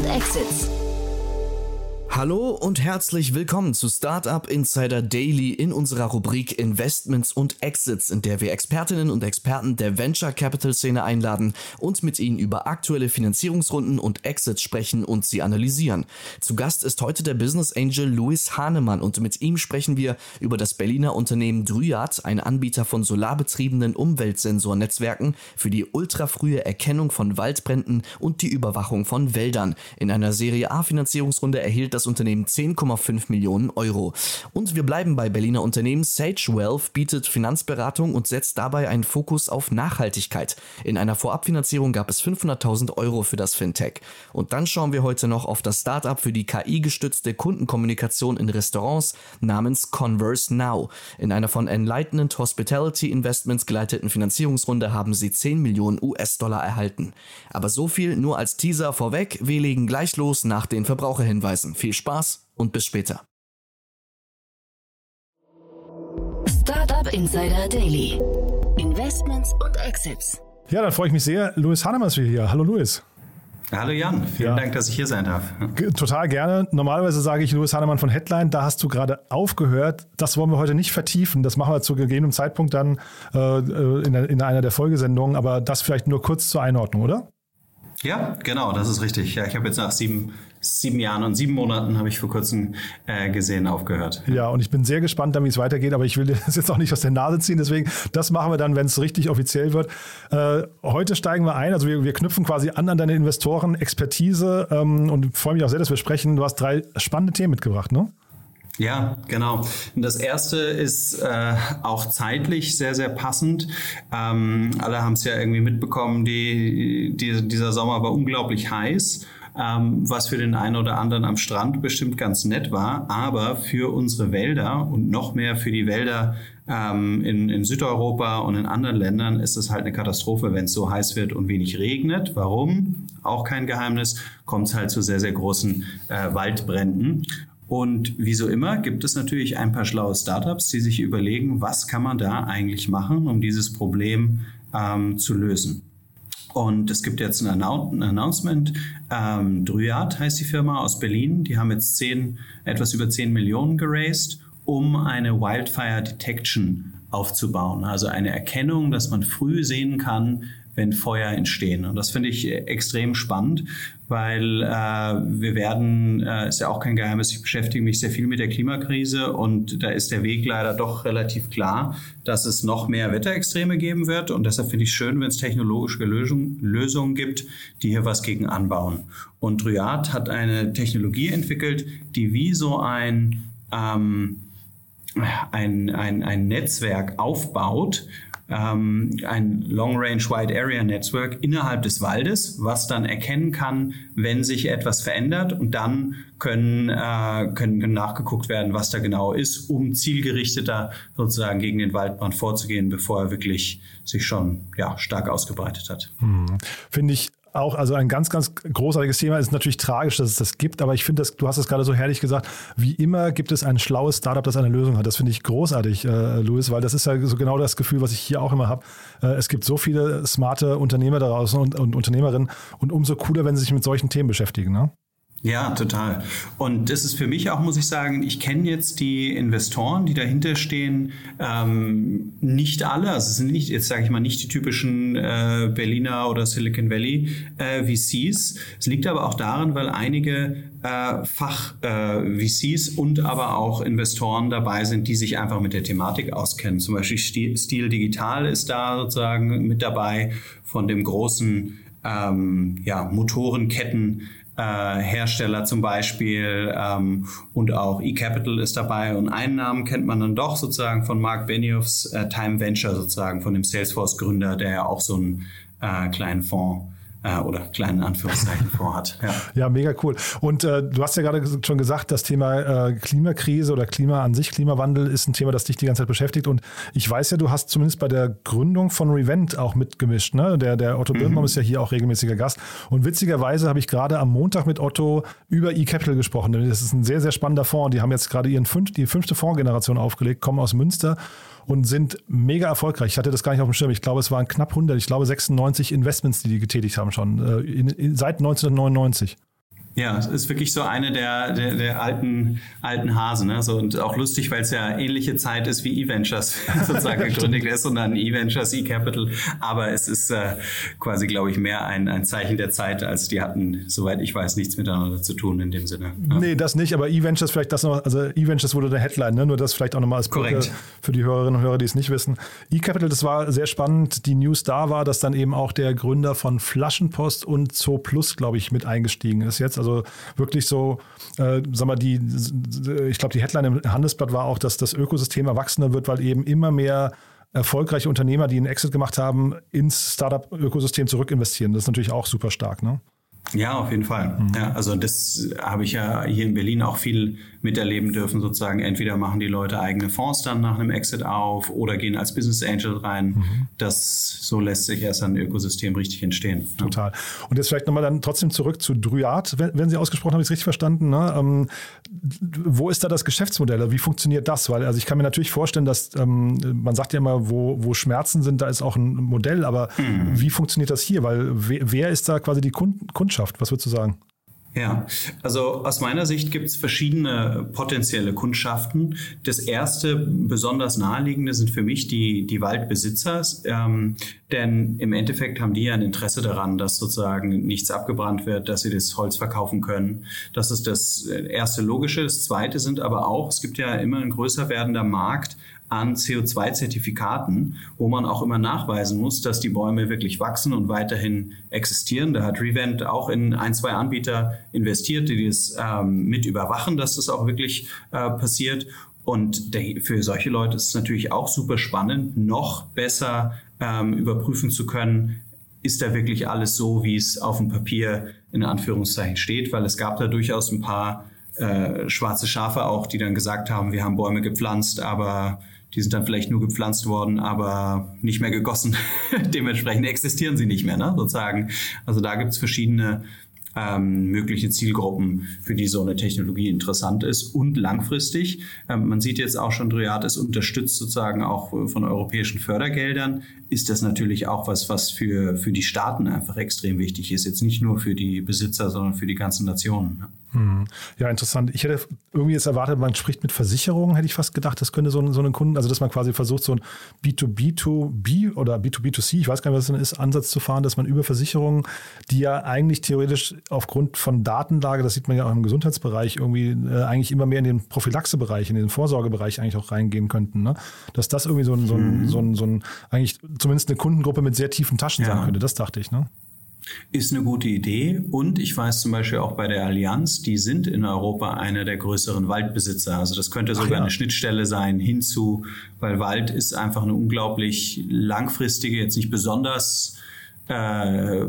und Exits. Hallo und herzlich willkommen zu Startup Insider Daily in unserer Rubrik Investments und Exits, in der wir Expertinnen und Experten der Venture Capital Szene einladen und mit ihnen über aktuelle Finanzierungsrunden und Exits sprechen und sie analysieren. Zu Gast ist heute der Business Angel Louis Hahnemann und mit ihm sprechen wir über das Berliner Unternehmen Dryad, ein Anbieter von solarbetriebenen Umweltsensornetzwerken für die ultrafrühe Erkennung von Waldbränden und die Überwachung von Wäldern. In einer Serie A Finanzierungsrunde erhielt das Unternehmen 10,5 Millionen Euro. Und wir bleiben bei Berliner Unternehmen. Sage Wealth bietet Finanzberatung und setzt dabei einen Fokus auf Nachhaltigkeit. In einer Vorabfinanzierung gab es 500.000 Euro für das Fintech. Und dann schauen wir heute noch auf das Startup für die KI-gestützte Kundenkommunikation in Restaurants namens Converse Now. In einer von Enlightenment Hospitality Investments geleiteten Finanzierungsrunde haben sie 10 Millionen US-Dollar erhalten. Aber so viel nur als Teaser vorweg. Wir legen gleich los nach den Verbraucherhinweisen. Viel Spaß und bis später. Startup Insider Daily. Investments und Exits. Ja, dann freue ich mich sehr. Louis Hannemann ist wieder hier. Hallo Louis. Hallo Jan, vielen ja. Dank, dass ich hier sein darf. Total gerne. Normalerweise sage ich Louis Hannemann von Headline, da hast du gerade aufgehört. Das wollen wir heute nicht vertiefen. Das machen wir zu gegebenem Zeitpunkt dann äh, in, in einer der Folgesendungen. Aber das vielleicht nur kurz zur Einordnung, oder? Ja, genau, das ist richtig. Ja, ich habe jetzt nach sieben, sieben Jahren und sieben Monaten, habe ich vor kurzem äh, gesehen, aufgehört. Ja, und ich bin sehr gespannt, wie es weitergeht, aber ich will das jetzt auch nicht aus der Nase ziehen. Deswegen, das machen wir dann, wenn es richtig offiziell wird. Äh, heute steigen wir ein, also wir, wir knüpfen quasi an an deine Investoren, Expertise ähm, und freue mich auch sehr, dass wir sprechen. Du hast drei spannende Themen mitgebracht, ne? Ja, genau. Das erste ist äh, auch zeitlich sehr, sehr passend. Ähm, alle haben es ja irgendwie mitbekommen, die, die, dieser Sommer war unglaublich heiß. Ähm, was für den einen oder anderen am Strand bestimmt ganz nett war, aber für unsere Wälder und noch mehr für die Wälder ähm, in, in Südeuropa und in anderen Ländern ist es halt eine Katastrophe, wenn es so heiß wird und wenig regnet. Warum? Auch kein Geheimnis, kommt es halt zu sehr, sehr großen äh, Waldbränden. Und wie so immer gibt es natürlich ein paar schlaue Startups, die sich überlegen, was kann man da eigentlich machen, um dieses Problem ähm, zu lösen. Und es gibt jetzt ein, Announcement. Ähm, Dryad heißt die Firma aus Berlin. Die haben jetzt zehn, etwas über 10 Millionen geraced, um eine Wildfire Detection aufzubauen. Also eine Erkennung, dass man früh sehen kann, wenn Feuer entstehen. Und das finde ich äh, extrem spannend, weil äh, wir werden, äh, ist ja auch kein Geheimnis, ich beschäftige mich sehr viel mit der Klimakrise und da ist der Weg leider doch relativ klar, dass es noch mehr Wetterextreme geben wird. Und deshalb finde ich schön, wenn es technologische Lösung, Lösungen gibt, die hier was gegen anbauen. Und Dryad hat eine Technologie entwickelt, die wie so ein ähm, ein, ein, ein Netzwerk aufbaut, ähm, ein Long Range Wide Area Network innerhalb des Waldes, was dann erkennen kann, wenn sich etwas verändert und dann können, äh, können nachgeguckt werden, was da genau ist, um zielgerichteter sozusagen gegen den Waldbrand vorzugehen, bevor er wirklich sich schon ja, stark ausgebreitet hat. Hm. Finde ich auch, also ein ganz, ganz großartiges Thema. Es ist natürlich tragisch, dass es das gibt, aber ich finde, du hast es gerade so herrlich gesagt. Wie immer gibt es ein schlaues Startup, das eine Lösung hat. Das finde ich großartig, äh, Louis, weil das ist ja so genau das Gefühl, was ich hier auch immer habe. Äh, es gibt so viele smarte Unternehmer da draußen und, und Unternehmerinnen und umso cooler, wenn sie sich mit solchen Themen beschäftigen. Ne? Ja, total. Und das ist für mich auch, muss ich sagen, ich kenne jetzt die Investoren, die dahinter stehen, ähm, nicht alle. Also es sind nicht, jetzt sage ich mal, nicht die typischen äh, Berliner oder Silicon Valley äh, VCs. Es liegt aber auch daran, weil einige äh, Fach-VCs äh, und aber auch Investoren dabei sind, die sich einfach mit der Thematik auskennen. Zum Beispiel Stil Digital ist da sozusagen mit dabei von dem großen ähm, ja, Motorenketten Hersteller zum Beispiel ähm, und auch eCapital ist dabei. Und einen Namen kennt man dann doch sozusagen von Mark Benioffs äh, Time Venture sozusagen, von dem Salesforce-Gründer, der ja auch so einen äh, kleinen Fonds äh, oder kleinen Anführungszeichen vorhat. Ja. ja, mega cool. Und äh, du hast ja gerade schon gesagt, das Thema äh, Klimakrise oder Klima an sich, Klimawandel ist ein Thema, das dich die ganze Zeit beschäftigt. Und ich weiß ja, du hast zumindest bei der Gründung von Revent auch mitgemischt. Ne? Der, der Otto mhm. Birnbaum ist ja hier auch regelmäßiger Gast. Und witzigerweise habe ich gerade am Montag mit Otto über eCapital gesprochen. Das ist ein sehr, sehr spannender Fonds. Die haben jetzt gerade ihren fünf, die fünfte Fondsgeneration aufgelegt, kommen aus Münster und sind mega erfolgreich. Ich hatte das gar nicht auf dem Schirm. Ich glaube, es waren knapp 100, ich glaube 96 Investments, die die getätigt haben schon, äh, in, in, seit 1999. Ja, es ist wirklich so eine der, der, der alten, alten Hasen. Ne? So, und auch lustig, weil es ja ähnliche Zeit ist wie E-Ventures sozusagen gegründet ist und dann E-Ventures, E-Capital. Aber es ist äh, quasi, glaube ich, mehr ein, ein Zeichen der Zeit, als die hatten, soweit ich weiß, nichts miteinander zu tun in dem Sinne. Ja. Nee, das nicht, aber E-Ventures vielleicht das noch, also E-Ventures wurde der Headline, ne? nur das vielleicht auch nochmal als Brücke für die Hörerinnen und Hörer, die es nicht wissen. E-Capital, das war sehr spannend. Die News da war, dass dann eben auch der Gründer von Flaschenpost und Zo Plus, glaube ich, mit eingestiegen ist jetzt. Also wirklich so, äh, sag mal, die, ich glaube, die Headline im Handelsblatt war auch, dass das Ökosystem erwachsener wird, weil eben immer mehr erfolgreiche Unternehmer, die einen Exit gemacht haben, ins Startup-Ökosystem zurückinvestieren. Das ist natürlich auch super stark, ne? Ja, auf jeden Fall. Mhm. Ja, also das habe ich ja hier in Berlin auch viel miterleben dürfen, sozusagen. Entweder machen die Leute eigene Fonds dann nach einem Exit auf oder gehen als Business Angel rein. Mhm. Das, so lässt sich erst ein Ökosystem richtig entstehen. Total. Und jetzt vielleicht nochmal dann trotzdem zurück zu Dryad, wenn, wenn Sie ausgesprochen haben, ich es richtig verstanden. Ne? Ähm, wo ist da das Geschäftsmodell? Wie funktioniert das? Weil, also ich kann mir natürlich vorstellen, dass ähm, man sagt ja immer, wo, wo Schmerzen sind, da ist auch ein Modell, aber mhm. wie funktioniert das hier? Weil wer, wer ist da quasi die Kundschaft? Was würdest du sagen? Ja, also aus meiner Sicht gibt es verschiedene potenzielle Kundschaften. Das erste, besonders naheliegende, sind für mich die, die Waldbesitzer, ähm, denn im Endeffekt haben die ja ein Interesse daran, dass sozusagen nichts abgebrannt wird, dass sie das Holz verkaufen können. Das ist das erste Logische. Das zweite sind aber auch, es gibt ja immer ein größer werdender Markt an CO2-Zertifikaten, wo man auch immer nachweisen muss, dass die Bäume wirklich wachsen und weiterhin existieren. Da hat Revent auch in ein, zwei Anbieter investiert, die das ähm, mit überwachen, dass das auch wirklich äh, passiert. Und der, für solche Leute ist es natürlich auch super spannend, noch besser ähm, überprüfen zu können, ist da wirklich alles so, wie es auf dem Papier in Anführungszeichen steht, weil es gab da durchaus ein paar äh, schwarze Schafe auch, die dann gesagt haben, wir haben Bäume gepflanzt, aber die sind dann vielleicht nur gepflanzt worden, aber nicht mehr gegossen. Dementsprechend existieren sie nicht mehr, ne? sozusagen. Also da gibt es verschiedene ähm, mögliche Zielgruppen, für die so eine Technologie interessant ist und langfristig. Ähm, man sieht jetzt auch schon, Dryad ist unterstützt sozusagen auch von europäischen Fördergeldern. Ist das natürlich auch was, was für, für die Staaten einfach extrem wichtig ist. Jetzt nicht nur für die Besitzer, sondern für die ganzen Nationen. Ne? Hm. Ja, interessant. Ich hätte irgendwie jetzt erwartet, man spricht mit Versicherungen, hätte ich fast gedacht, das könnte so ein, so ein Kunden, also dass man quasi versucht, so ein B2B2B oder B2B2C, ich weiß gar nicht, was das ist, Ansatz zu fahren, dass man über Versicherungen, die ja eigentlich theoretisch aufgrund von Datenlage, das sieht man ja auch im Gesundheitsbereich, irgendwie äh, eigentlich immer mehr in den Prophylaxebereich, in den Vorsorgebereich eigentlich auch reingehen könnten. Ne? Dass das irgendwie so ein, so ein, mhm. so ein, so ein eigentlich zumindest eine Kundengruppe mit sehr tiefen Taschen ja. sein könnte, das dachte ich. Ne? Ist eine gute Idee. Und ich weiß zum Beispiel auch bei der Allianz, die sind in Europa einer der größeren Waldbesitzer. Also das könnte sogar ja. eine Schnittstelle sein hinzu, weil Wald ist einfach eine unglaublich langfristige, jetzt nicht besonders äh,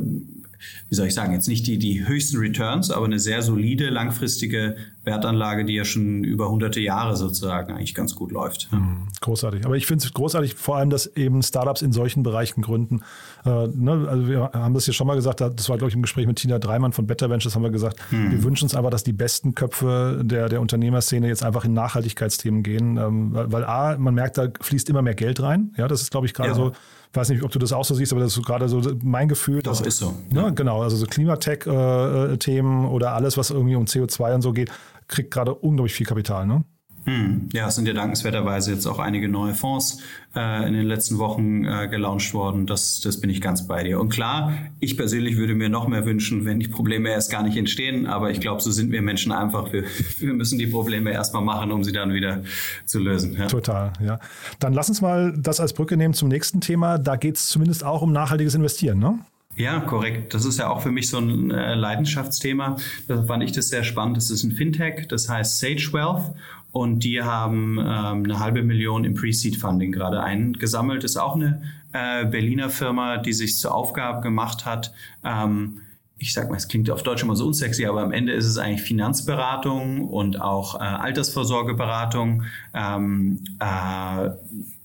wie soll ich sagen, jetzt nicht die, die höchsten Returns, aber eine sehr solide, langfristige Wertanlage, die ja schon über hunderte Jahre sozusagen eigentlich ganz gut läuft. Mhm, großartig. Aber ich finde es großartig, vor allem, dass eben Startups in solchen Bereichen gründen. Äh, ne, also wir haben das ja schon mal gesagt, das war, glaube ich, im Gespräch mit Tina Dreimann von Better Ventures, haben wir gesagt, mhm. wir wünschen uns einfach, dass die besten Köpfe der, der Unternehmerszene jetzt einfach in Nachhaltigkeitsthemen gehen. Ähm, weil, weil A, man merkt, da fließt immer mehr Geld rein. Ja, das ist, glaube ich, gerade ja. so weiß nicht, ob du das auch so siehst, aber das ist gerade so mein Gefühl. Das ist so. Ja, ne, genau. Also so Klimatech-Themen äh, oder alles, was irgendwie um CO2 und so geht, kriegt gerade unglaublich viel Kapital, ne? Hm. Ja, es sind ja dankenswerterweise jetzt auch einige neue Fonds äh, in den letzten Wochen äh, gelauncht worden. Das, das bin ich ganz bei dir. Und klar, ich persönlich würde mir noch mehr wünschen, wenn die Probleme erst gar nicht entstehen. Aber ich glaube, so sind wir Menschen einfach. Wir, wir müssen die Probleme erstmal machen, um sie dann wieder zu lösen. Ja. Total, ja. Dann lass uns mal das als Brücke nehmen zum nächsten Thema. Da geht es zumindest auch um nachhaltiges Investieren, ne? Ja, korrekt. Das ist ja auch für mich so ein äh, Leidenschaftsthema. Da fand ich das sehr spannend. Das ist ein Fintech, das heißt Sage Wealth. Und die haben ähm, eine halbe Million im Pre-Seed-Funding gerade eingesammelt. Ist auch eine äh, Berliner Firma, die sich zur Aufgabe gemacht hat, ähm, ich sag mal, es klingt auf Deutsch immer so unsexy, aber am Ende ist es eigentlich Finanzberatung und auch äh, Altersvorsorgeberatung ähm, äh,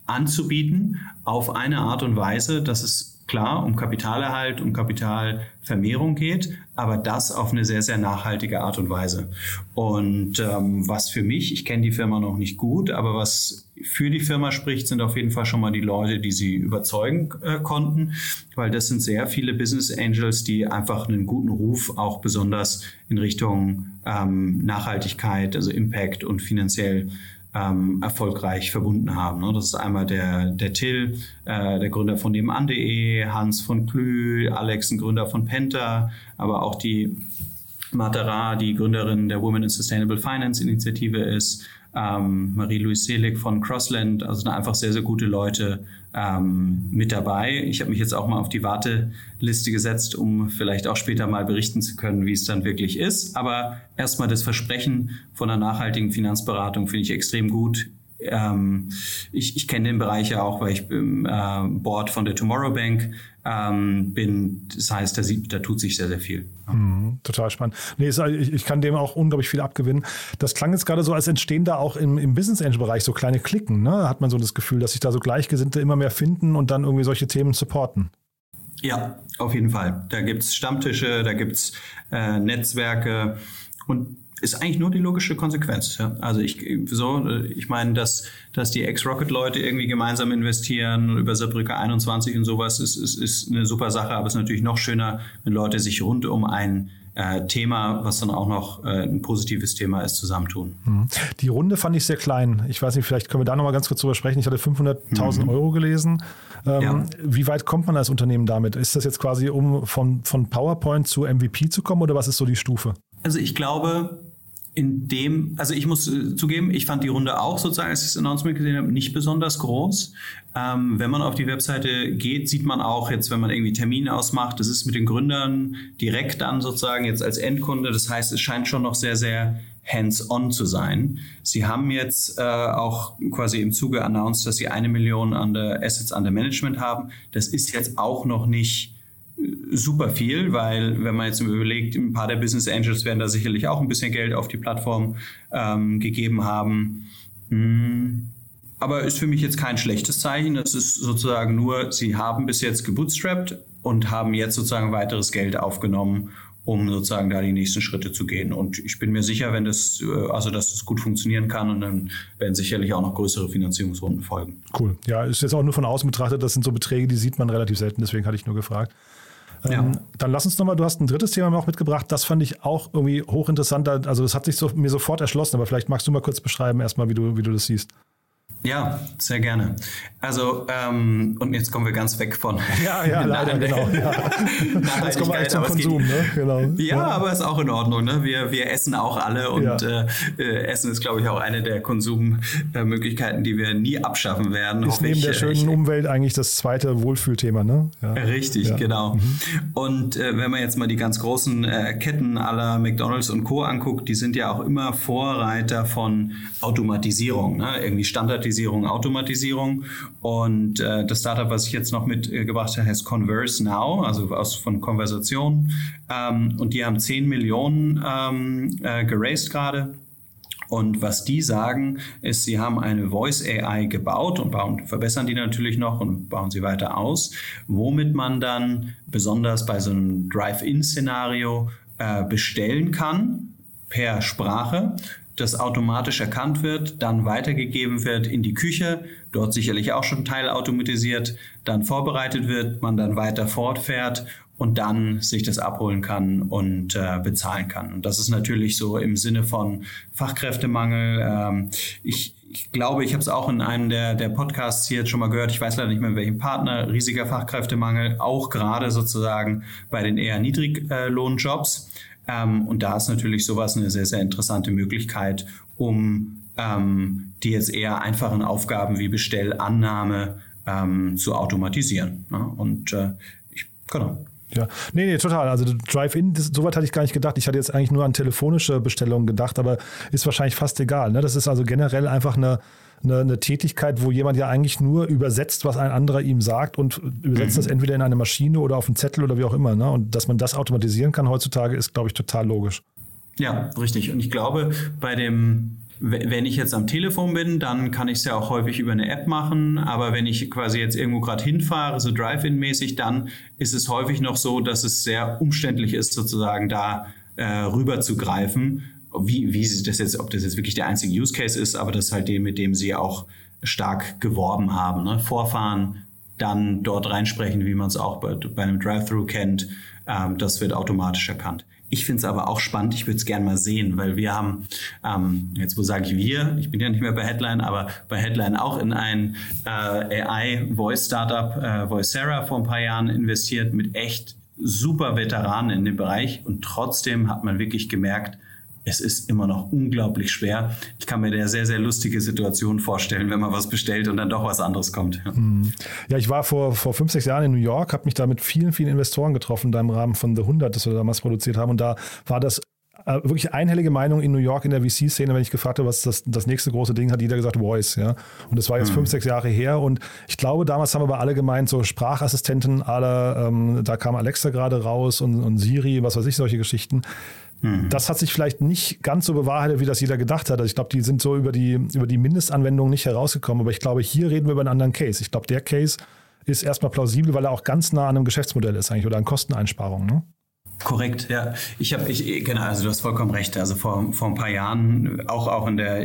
anzubieten auf eine Art und Weise, dass es klar um Kapitalerhalt, um Kapitalvermehrung geht, aber das auf eine sehr, sehr nachhaltige Art und Weise. Und ähm, was für mich, ich kenne die Firma noch nicht gut, aber was für die Firma spricht, sind auf jeden Fall schon mal die Leute, die sie überzeugen äh, konnten, weil das sind sehr viele Business Angels, die einfach einen guten Ruf auch besonders in Richtung ähm, Nachhaltigkeit, also Impact und finanziell ähm, erfolgreich verbunden haben. Ne? Das ist einmal der, der Till, äh, der Gründer von nebenan.de, Hans von Klü, Alex, ein Gründer von Penta, aber auch die Matera, die Gründerin der Women in Sustainable Finance Initiative ist, ähm, Marie-Louise Selig von Crossland, also einfach sehr, sehr gute Leute ähm, mit dabei. Ich habe mich jetzt auch mal auf die Warteliste gesetzt, um vielleicht auch später mal berichten zu können, wie es dann wirklich ist. Aber erstmal das Versprechen von einer nachhaltigen Finanzberatung finde ich extrem gut. Ähm, ich, ich kenne den Bereich ja auch, weil ich im äh, Board von der Tomorrow Bank ähm, bin. Das heißt, da, sieht, da tut sich sehr, sehr viel. Mhm, total spannend. Nee, ist, ich, ich, kann dem auch unglaublich viel abgewinnen. Das klang jetzt gerade so, als entstehen da auch im, im Business Angel Bereich so kleine Klicken. Ne? Hat man so das Gefühl, dass sich da so Gleichgesinnte immer mehr finden und dann irgendwie solche Themen supporten. Ja, auf jeden Fall. Da gibt es Stammtische, da gibt es äh, Netzwerke und ist eigentlich nur die logische Konsequenz. Ja? Also ich so, ich meine, dass, dass die Ex-Rocket-Leute irgendwie gemeinsam investieren über Saarbrücke 21 und sowas ist, ist, ist eine super Sache, aber es ist natürlich noch schöner, wenn Leute sich rund um ein äh, Thema, was dann auch noch äh, ein positives Thema ist, zusammentun. Mhm. Die Runde fand ich sehr klein. Ich weiß nicht, vielleicht können wir da noch mal ganz kurz drüber sprechen. Ich hatte 500.000 mhm. Euro gelesen. Ähm, ja. Wie weit kommt man als Unternehmen damit? Ist das jetzt quasi, um von, von PowerPoint zu MVP zu kommen oder was ist so die Stufe? Also ich glaube, in dem, also ich muss äh, zugeben, ich fand die Runde auch sozusagen, als ich das Announcement gesehen habe, nicht besonders groß. Ähm, wenn man auf die Webseite geht, sieht man auch jetzt, wenn man irgendwie Termine ausmacht, das ist mit den Gründern direkt dann sozusagen jetzt als Endkunde. Das heißt, es scheint schon noch sehr, sehr hands-on zu sein. Sie haben jetzt äh, auch quasi im Zuge announced, dass sie eine Million an der Assets under Management haben. Das ist jetzt auch noch nicht super viel, weil wenn man jetzt überlegt, ein paar der Business Angels werden da sicherlich auch ein bisschen Geld auf die Plattform ähm, gegeben haben. Mm, aber ist für mich jetzt kein schlechtes Zeichen. Das ist sozusagen nur, sie haben bis jetzt gebootstrapped und haben jetzt sozusagen weiteres Geld aufgenommen, um sozusagen da die nächsten Schritte zu gehen. Und ich bin mir sicher, wenn das, äh, also dass das gut funktionieren kann und dann werden sicherlich auch noch größere Finanzierungsrunden folgen. Cool. Ja, ist jetzt auch nur von außen betrachtet, das sind so Beträge, die sieht man relativ selten, deswegen hatte ich nur gefragt. Ja. Ähm, dann lass uns nochmal, du hast ein drittes Thema auch mitgebracht, das fand ich auch irgendwie hochinteressant. Also das hat sich so, mir sofort erschlossen, aber vielleicht magst du mal kurz beschreiben, erstmal, wie du, wie du das siehst. Ja, sehr gerne. Also, ähm, und jetzt kommen wir ganz weg von. Ja, ja, leider, genau. Ja. Jetzt kommen wir eigentlich zum Konsum, ne? Genau. Ja, ja, aber ist auch in Ordnung. Ne? Wir, wir essen auch alle und ja. äh, Essen ist, glaube ich, auch eine der Konsummöglichkeiten, die wir nie abschaffen werden. Ist neben ich, der schönen ich, Umwelt eigentlich das zweite Wohlfühlthema, ne? Ja. Richtig, genau. Mhm. Und äh, wenn man jetzt mal die ganz großen äh, Ketten aller McDonalds und Co. anguckt, die sind ja auch immer Vorreiter von Automatisierung, ne? irgendwie Standardisierung Digitalisierung, Automatisierung. Und äh, das Startup, was ich jetzt noch mitgebracht habe, heißt Converse Now, also aus von Konversation. Ähm, und die haben 10 Millionen ähm, äh, geraced gerade. Und was die sagen, ist, sie haben eine Voice AI gebaut und bauen, verbessern die natürlich noch und bauen sie weiter aus, womit man dann besonders bei so einem Drive-In-Szenario äh, bestellen kann per Sprache das automatisch erkannt wird, dann weitergegeben wird in die Küche, dort sicherlich auch schon teilautomatisiert, dann vorbereitet wird, man dann weiter fortfährt und dann sich das abholen kann und äh, bezahlen kann. Und das ist natürlich so im Sinne von Fachkräftemangel. Ähm, ich, ich glaube, ich habe es auch in einem der, der Podcasts hier jetzt schon mal gehört, ich weiß leider nicht mehr in welchem Partner, riesiger Fachkräftemangel, auch gerade sozusagen bei den eher Niedriglohnjobs. Ähm, und da ist natürlich sowas eine sehr, sehr interessante Möglichkeit, um ähm, die jetzt eher einfachen Aufgaben wie Bestellannahme ähm, zu automatisieren. Ne? Und äh, ich, genau. Ja, nee, nee, total. Also Drive-In, soweit hatte ich gar nicht gedacht. Ich hatte jetzt eigentlich nur an telefonische Bestellungen gedacht, aber ist wahrscheinlich fast egal. Ne? Das ist also generell einfach eine, eine, eine, Tätigkeit, wo jemand ja eigentlich nur übersetzt, was ein anderer ihm sagt und übersetzt mhm. das entweder in eine Maschine oder auf einen Zettel oder wie auch immer. Ne? Und dass man das automatisieren kann heutzutage, ist, glaube ich, total logisch. Ja, richtig. Und ich glaube, bei dem wenn ich jetzt am Telefon bin, dann kann ich es ja auch häufig über eine App machen. Aber wenn ich quasi jetzt irgendwo gerade hinfahre, so Drive-In-mäßig, dann ist es häufig noch so, dass es sehr umständlich ist, sozusagen da äh, rüber zu greifen. Wie, wie sie das jetzt, ob das jetzt wirklich der einzige Use Case ist, aber das ist halt dem, mit dem sie auch stark geworben haben. Ne? Vorfahren, dann dort reinsprechen, wie man es auch bei, bei einem Drive-Thru kennt. Ähm, das wird automatisch erkannt. Ich finde es aber auch spannend, ich würde es gerne mal sehen, weil wir haben, ähm, jetzt wo sage ich wir, ich bin ja nicht mehr bei Headline, aber bei Headline auch in ein äh, AI-Voice-Startup, äh, Voicera, vor ein paar Jahren investiert mit echt super Veteranen in dem Bereich und trotzdem hat man wirklich gemerkt, es ist immer noch unglaublich schwer. Ich kann mir der sehr, sehr lustige Situation vorstellen, wenn man was bestellt und dann doch was anderes kommt. Ja, mhm. ja ich war vor, vor fünf, sechs Jahren in New York, habe mich da mit vielen, vielen Investoren getroffen, da im Rahmen von The 100, das wir damals produziert haben. Und da war das äh, wirklich einhellige Meinung in New York in der VC-Szene, wenn ich gefragt habe, was das, das nächste große Ding hat, jeder gesagt Voice, ja. Und das war jetzt mhm. fünf, sechs Jahre her. Und ich glaube, damals haben aber alle gemeint, so Sprachassistenten, alle, ähm, da kam Alexa gerade raus und, und Siri, was weiß ich, solche Geschichten. Mhm. Das hat sich vielleicht nicht ganz so bewahrheitet, wie das jeder gedacht hat. Also ich glaube, die sind so über die, über die Mindestanwendung nicht herausgekommen. Aber ich glaube, hier reden wir über einen anderen Case. Ich glaube, der Case ist erstmal plausibel, weil er auch ganz nah an einem Geschäftsmodell ist eigentlich oder an Kosteneinsparungen. Ne? Korrekt, ja. Ich habe, ich, genau, also du hast vollkommen recht. Also vor, vor ein paar Jahren, auch, auch in der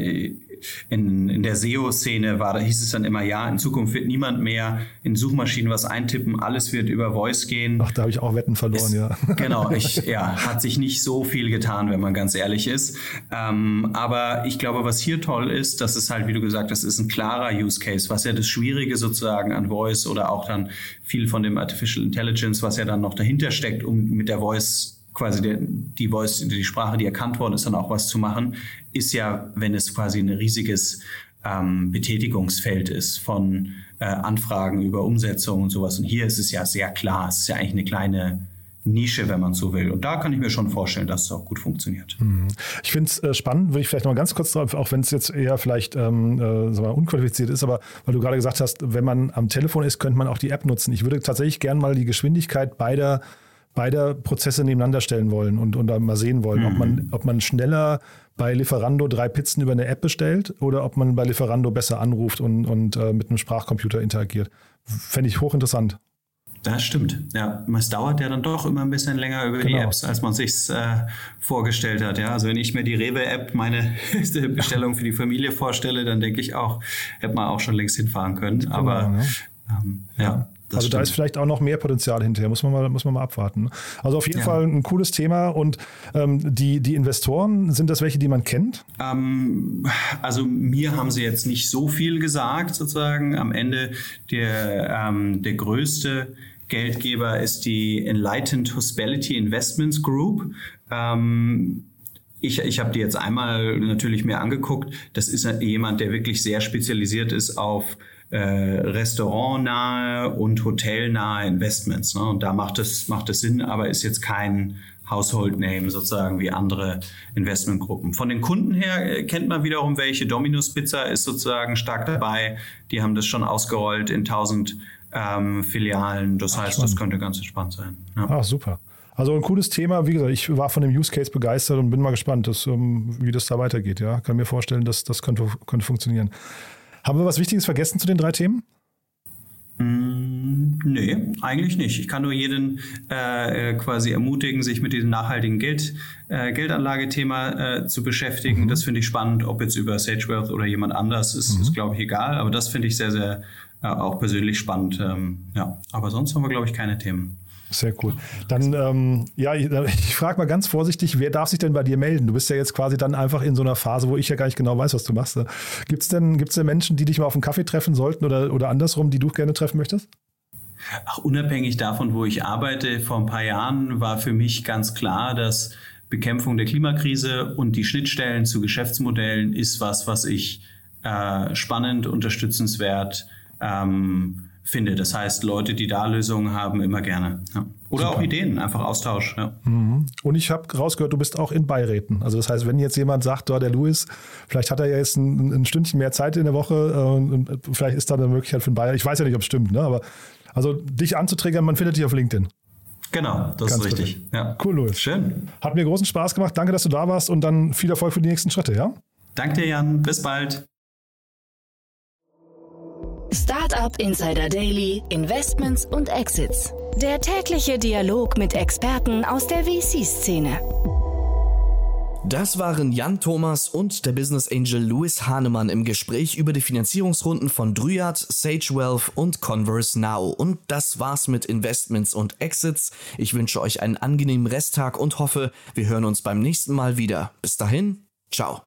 in, in der SEO-Szene war, da hieß es dann immer, ja, in Zukunft wird niemand mehr in Suchmaschinen was eintippen, alles wird über Voice gehen. Ach, da habe ich auch Wetten verloren, es, ja. Genau, ich, ja, hat sich nicht so viel getan, wenn man ganz ehrlich ist. Ähm, aber ich glaube, was hier toll ist, das ist halt, wie du gesagt hast, ist ein klarer Use Case, was ja das Schwierige sozusagen an Voice oder auch dann viel von dem Artificial Intelligence, was ja dann noch dahinter steckt, um mit der Voice quasi der, die Voice, die Sprache, die erkannt worden ist, dann auch was zu machen, ist ja, wenn es quasi ein riesiges ähm, Betätigungsfeld ist von äh, Anfragen über Umsetzung und sowas. Und hier ist es ja sehr klar, es ist ja eigentlich eine kleine Nische, wenn man so will. Und da kann ich mir schon vorstellen, dass es auch gut funktioniert. Mhm. Ich finde es äh, spannend, würde ich vielleicht noch ganz kurz drauf, auch wenn es jetzt eher vielleicht ähm, äh, unqualifiziert ist, aber weil du gerade gesagt hast, wenn man am Telefon ist, könnte man auch die App nutzen. Ich würde tatsächlich gerne mal die Geschwindigkeit beider beide Prozesse nebeneinander stellen wollen und, und mal sehen wollen, mhm. ob, man, ob man schneller bei Lieferando drei Pizzen über eine App bestellt oder ob man bei Lieferando besser anruft und, und äh, mit einem Sprachcomputer interagiert. Fände ich hochinteressant. Das stimmt. Ja, es dauert ja dann doch immer ein bisschen länger über genau. die Apps, als man sich äh, vorgestellt hat. Ja, also wenn ich mir die Rewe-App, meine Bestellung für die Familie vorstelle, dann denke ich auch, hätte man auch schon längst hinfahren können. Genau, Aber ja. Ähm, ja. Das also stimmt. da ist vielleicht auch noch mehr Potenzial hinterher, muss man mal, muss man mal abwarten. Also auf jeden ja. Fall ein cooles Thema. Und ähm, die, die Investoren, sind das welche, die man kennt? Ähm, also mir haben sie jetzt nicht so viel gesagt, sozusagen. Am Ende der, ähm, der größte Geldgeber ist die Enlightened Hospitality Investments Group. Ähm, ich, ich habe die jetzt einmal natürlich mehr angeguckt. Das ist jemand, der wirklich sehr spezialisiert ist auf äh, restaurantnahe und hotelnahe Investments. Ne? Und da macht es, macht es Sinn, aber ist jetzt kein Household Name sozusagen wie andere Investmentgruppen. Von den Kunden her äh, kennt man wiederum welche. Dominus Pizza ist sozusagen stark dabei. Die haben das schon ausgerollt in 1000 ähm, Filialen. Das Ach, heißt, spannend. das könnte ganz entspannt sein. Ja. Ah, super. Also ein cooles Thema. Wie gesagt, ich war von dem Use Case begeistert und bin mal gespannt, dass, um, wie das da weitergeht. Ja, kann mir vorstellen, dass das könnte, könnte funktionieren. Haben wir was Wichtiges vergessen zu den drei Themen? Mm, nee, eigentlich nicht. Ich kann nur jeden äh, quasi ermutigen, sich mit diesem nachhaltigen Geld, äh, Geldanlagethema äh, zu beschäftigen. Mhm. Das finde ich spannend, ob jetzt über SageWealth oder jemand anders, ist, mhm. ist glaube ich, egal. Aber das finde ich sehr, sehr äh, auch persönlich spannend. Ähm, ja, aber sonst haben wir, glaube ich, keine Themen. Sehr cool. Dann, ähm, ja, ich, ich frage mal ganz vorsichtig, wer darf sich denn bei dir melden? Du bist ja jetzt quasi dann einfach in so einer Phase, wo ich ja gar nicht genau weiß, was du machst. Gibt es denn, gibt's denn Menschen, die dich mal auf einen Kaffee treffen sollten oder, oder andersrum, die du gerne treffen möchtest? Ach, unabhängig davon, wo ich arbeite, vor ein paar Jahren war für mich ganz klar, dass Bekämpfung der Klimakrise und die Schnittstellen zu Geschäftsmodellen ist was, was ich äh, spannend, unterstützenswert, ähm, finde. Das heißt, Leute, die da Lösungen haben, immer gerne. Ja. Oder Super. auch Ideen, einfach Austausch. Ja. Mhm. Und ich habe rausgehört, du bist auch in Beiräten. Also das heißt, wenn jetzt jemand sagt, oh, der Louis, vielleicht hat er ja jetzt ein, ein Stündchen mehr Zeit in der Woche äh, und vielleicht ist da eine Möglichkeit für einen Beirat. Ich weiß ja nicht, ob es stimmt, ne? aber also dich anzutriggern, man findet dich auf LinkedIn. Genau, das Ganz ist richtig. Ja. Cool, Louis. Schön. Hat mir großen Spaß gemacht. Danke, dass du da warst und dann viel Erfolg für die nächsten Schritte, ja? Danke dir, Jan. Bis bald. Startup Insider Daily, Investments und Exits. Der tägliche Dialog mit Experten aus der VC-Szene. Das waren Jan Thomas und der Business Angel Louis Hahnemann im Gespräch über die Finanzierungsrunden von Dryad, Sage Wealth und Converse Now. Und das war's mit Investments und Exits. Ich wünsche euch einen angenehmen Resttag und hoffe, wir hören uns beim nächsten Mal wieder. Bis dahin, ciao.